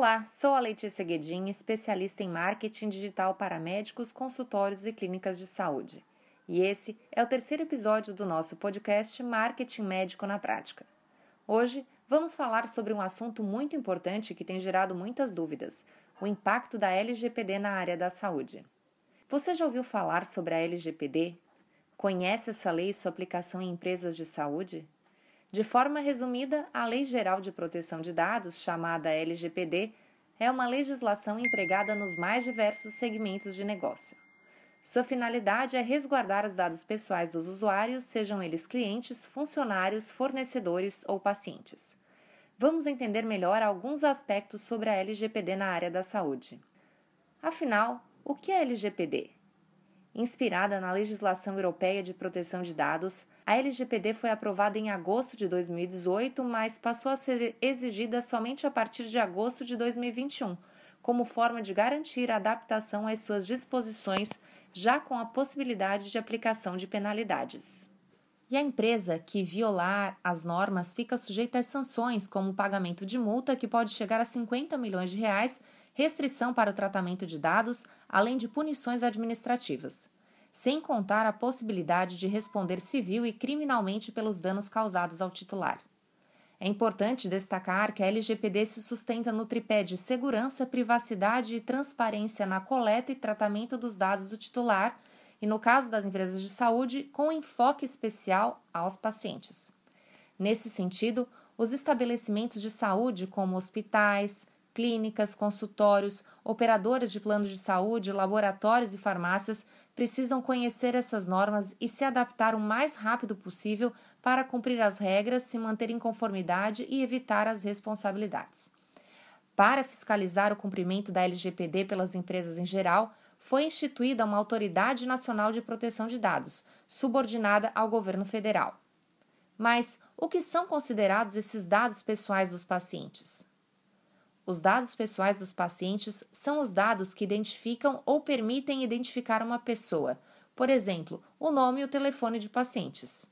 Olá, sou a Letícia Guedin, especialista em marketing digital para médicos, consultórios e clínicas de saúde. E esse é o terceiro episódio do nosso podcast Marketing Médico na Prática. Hoje vamos falar sobre um assunto muito importante que tem gerado muitas dúvidas: o impacto da LGPD na área da saúde. Você já ouviu falar sobre a LGPD? Conhece essa lei e sua aplicação em empresas de saúde? De forma resumida, a Lei Geral de Proteção de Dados, chamada LGPD, é uma legislação empregada nos mais diversos segmentos de negócio. Sua finalidade é resguardar os dados pessoais dos usuários, sejam eles clientes, funcionários, fornecedores ou pacientes. Vamos entender melhor alguns aspectos sobre a LGPD na área da saúde. Afinal, o que é LGPD? Inspirada na legislação europeia de proteção de dados, a LGPD foi aprovada em agosto de 2018, mas passou a ser exigida somente a partir de agosto de 2021, como forma de garantir a adaptação às suas disposições, já com a possibilidade de aplicação de penalidades. E a empresa que violar as normas fica sujeita às sanções, como o pagamento de multa que pode chegar a 50 milhões de reais restrição para o tratamento de dados, além de punições administrativas, sem contar a possibilidade de responder civil e criminalmente pelos danos causados ao titular. É importante destacar que a LGPD se sustenta no tripé de segurança, privacidade e transparência na coleta e tratamento dos dados do titular, e no caso das empresas de saúde, com enfoque especial aos pacientes. Nesse sentido, os estabelecimentos de saúde, como hospitais, clínicas, consultórios, operadoras de planos de saúde, laboratórios e farmácias precisam conhecer essas normas e se adaptar o mais rápido possível para cumprir as regras, se manter em conformidade e evitar as responsabilidades. Para fiscalizar o cumprimento da LGPD pelas empresas em geral, foi instituída uma Autoridade Nacional de Proteção de Dados, subordinada ao governo federal. Mas o que são considerados esses dados pessoais dos pacientes? Os dados pessoais dos pacientes são os dados que identificam ou permitem identificar uma pessoa, por exemplo, o nome e o telefone de pacientes.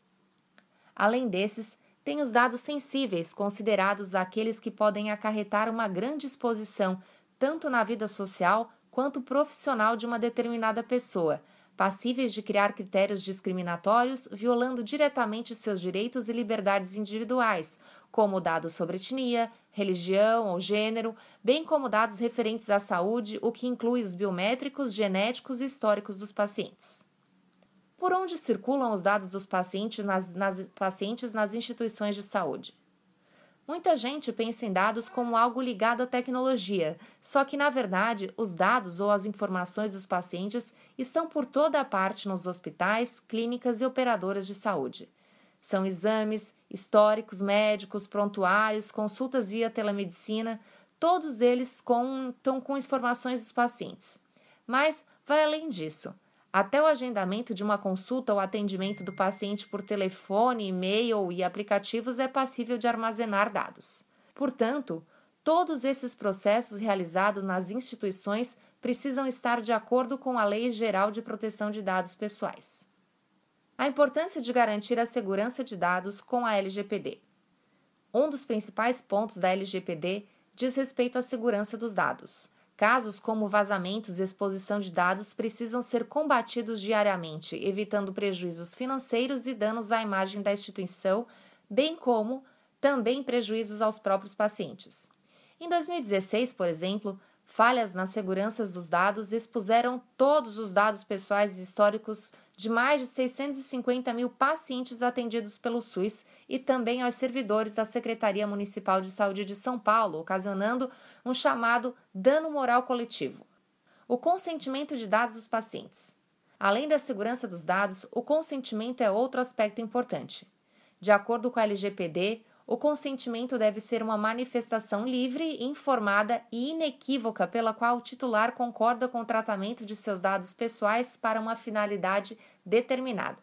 Além desses, tem os dados sensíveis, considerados aqueles que podem acarretar uma grande exposição tanto na vida social quanto profissional de uma determinada pessoa, passíveis de criar critérios discriminatórios, violando diretamente seus direitos e liberdades individuais, como dados sobre etnia, religião ou gênero, bem como dados referentes à saúde, o que inclui os biométricos, genéticos e históricos dos pacientes. Por onde circulam os dados dos pacientes nas, nas, pacientes nas instituições de saúde? Muita gente pensa em dados como algo ligado à tecnologia, só que, na verdade, os dados ou as informações dos pacientes estão por toda a parte nos hospitais, clínicas e operadoras de saúde. São exames, históricos médicos, prontuários, consultas via telemedicina, todos eles contam com informações dos pacientes. Mas vai além disso. Até o agendamento de uma consulta ou atendimento do paciente por telefone, e-mail e aplicativos é passível de armazenar dados. Portanto, todos esses processos realizados nas instituições precisam estar de acordo com a Lei Geral de Proteção de Dados Pessoais. A importância de garantir a segurança de dados com a LGPD. Um dos principais pontos da LGPD diz respeito à segurança dos dados. Casos como vazamentos e exposição de dados precisam ser combatidos diariamente, evitando prejuízos financeiros e danos à imagem da instituição, bem como também prejuízos aos próprios pacientes. Em 2016, por exemplo, falhas nas seguranças dos dados expuseram todos os dados pessoais e históricos de mais de 650 mil pacientes atendidos pelo SUS e também aos servidores da Secretaria Municipal de Saúde de São Paulo, ocasionando um chamado dano moral coletivo. O consentimento de dados dos pacientes. Além da segurança dos dados, o consentimento é outro aspecto importante. De acordo com a LGPD, o consentimento deve ser uma manifestação livre, informada e inequívoca pela qual o titular concorda com o tratamento de seus dados pessoais para uma finalidade determinada.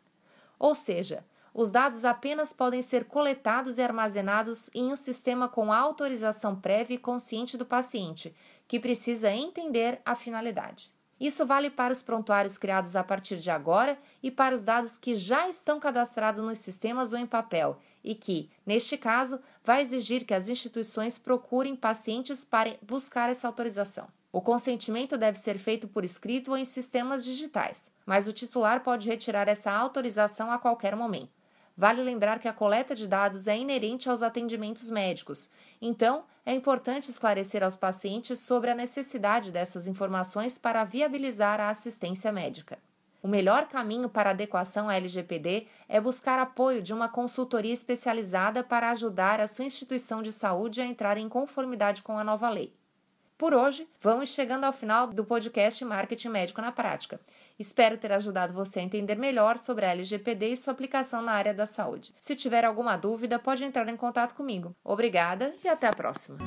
Ou seja, os dados apenas podem ser coletados e armazenados em um sistema com autorização prévia e consciente do paciente, que precisa entender a finalidade. Isso vale para os prontuários criados a partir de agora e para os dados que já estão cadastrados nos sistemas ou em papel e que, neste caso, vai exigir que as instituições procurem pacientes para buscar essa autorização. O consentimento deve ser feito por escrito ou em sistemas digitais, mas o titular pode retirar essa autorização a qualquer momento. Vale lembrar que a coleta de dados é inerente aos atendimentos médicos, então é importante esclarecer aos pacientes sobre a necessidade dessas informações para viabilizar a assistência médica. O melhor caminho para adequação à LGPD é buscar apoio de uma consultoria especializada para ajudar a sua instituição de saúde a entrar em conformidade com a nova lei. Por hoje, vamos chegando ao final do podcast Marketing Médico na Prática. Espero ter ajudado você a entender melhor sobre a LGPD e sua aplicação na área da saúde. Se tiver alguma dúvida, pode entrar em contato comigo. Obrigada e até a próxima!